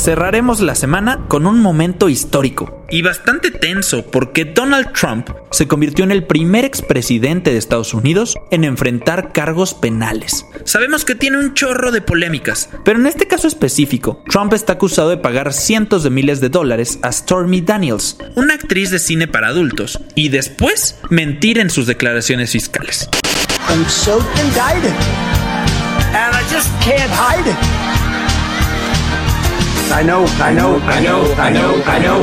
Cerraremos la semana con un momento histórico y bastante tenso porque Donald Trump se convirtió en el primer expresidente de Estados Unidos en enfrentar cargos penales. Sabemos que tiene un chorro de polémicas, pero en este caso específico, Trump está acusado de pagar cientos de miles de dólares a Stormy Daniels, una actriz de cine para adultos, y después mentir en sus declaraciones fiscales. I know, I know, I know, I know, I know.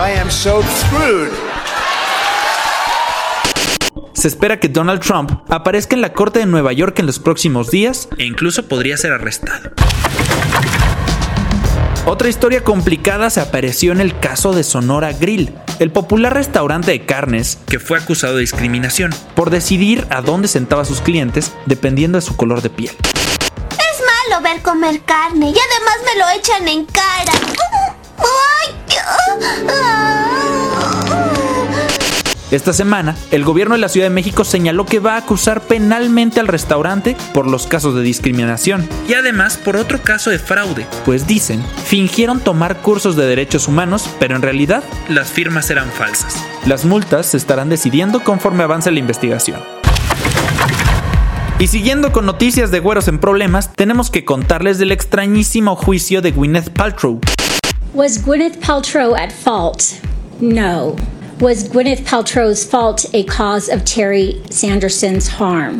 I am so screwed. Se espera que Donald Trump aparezca en la Corte de Nueva York en los próximos días e incluso podría ser arrestado. Otra historia complicada se apareció en el caso de Sonora Grill, el popular restaurante de carnes que fue acusado de discriminación por decidir a dónde sentaba a sus clientes dependiendo de su color de piel. Malo ver comer carne y además me lo echan en cara. Esta semana, el gobierno de la Ciudad de México señaló que va a acusar penalmente al restaurante por los casos de discriminación y además por otro caso de fraude, pues dicen, fingieron tomar cursos de derechos humanos, pero en realidad las firmas eran falsas. Las multas se estarán decidiendo conforme avance la investigación. Y siguiendo con noticias de güeros en problemas, tenemos que contarles del extrañísimo juicio de Gwyneth Paltrow. Was Gwyneth Paltrow at fault? No. Was Gwyneth Paltrow's fault a cause of Terry Sanderson's harm?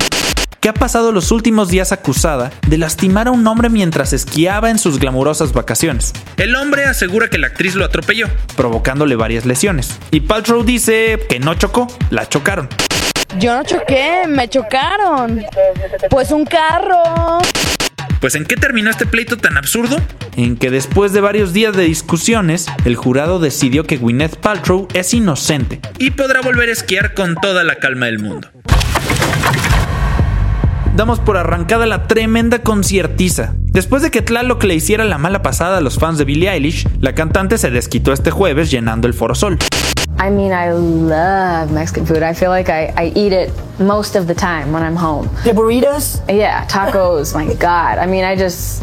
que ha pasado los últimos días acusada de lastimar a un hombre mientras esquiaba en sus glamurosas vacaciones. El hombre asegura que la actriz lo atropelló, provocándole varias lesiones. Y Paltrow dice que no chocó, la chocaron. Yo no choqué, me chocaron. Pues un carro. Pues ¿en qué terminó este pleito tan absurdo? En que después de varios días de discusiones, el jurado decidió que Gwyneth Paltrow es inocente y podrá volver a esquiar con toda la calma del mundo. Damos por arrancada la tremenda conciertiza. Después de que Tlaloc le hiciera la mala pasada a los fans de Billie Eilish, la cantante se desquitó este jueves llenando el Foro Sol. I mean, I love Mexican food. I feel like I, I eat it most of the time when I'm home. The burritos? Yeah, tacos, my God. I mean, I just,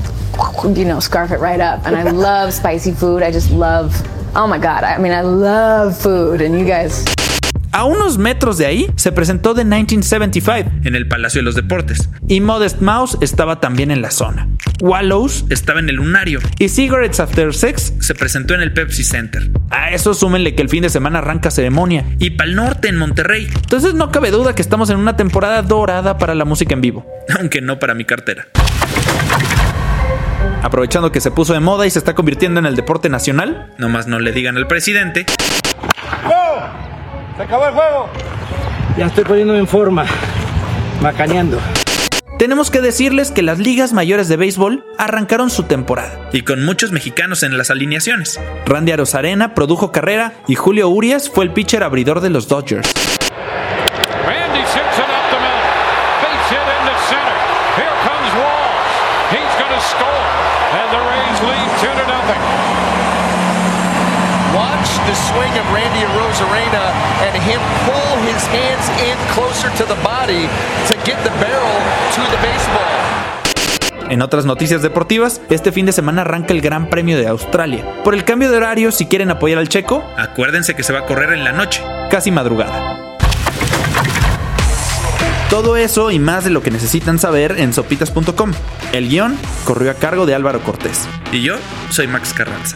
you know, scarf it right up. And I love spicy food. I just love, oh my God. I mean, I love food. And you guys. A unos metros de ahí se presentó The 1975 en el Palacio de los Deportes y Modest Mouse estaba también en la zona. Wallows estaba en el Lunario y Cigarettes After Sex se presentó en el Pepsi Center. A eso súmenle que el fin de semana arranca ceremonia y Pal Norte en Monterrey. Entonces no cabe duda que estamos en una temporada dorada para la música en vivo, aunque no para mi cartera. Aprovechando que se puso de moda y se está convirtiendo en el deporte nacional, nomás no le digan al presidente ¡Se acabó el juego! Ya estoy poniéndome en forma. Macaneando. Tenemos que decirles que las ligas mayores de béisbol arrancaron su temporada. Y con muchos mexicanos en las alineaciones. Randy Arozarena produjo carrera y Julio Urias fue el pitcher abridor de los Dodgers. Here comes Walls. He's going to score. And the Rays lead 2 to nothing. Watch the swing of Randy Rosarena and him pull his hands in closer to the body to get the barrel to the baseball. En otras noticias deportivas, este fin de semana arranca el Gran Premio de Australia. Por el cambio de horario, si quieren apoyar al checo, acuérdense que se va a correr en la noche, casi madrugada. Todo eso y más de lo que necesitan saber en sopitas.com. El guion corrió a cargo de Álvaro Cortés. Y yo soy Max Carranza.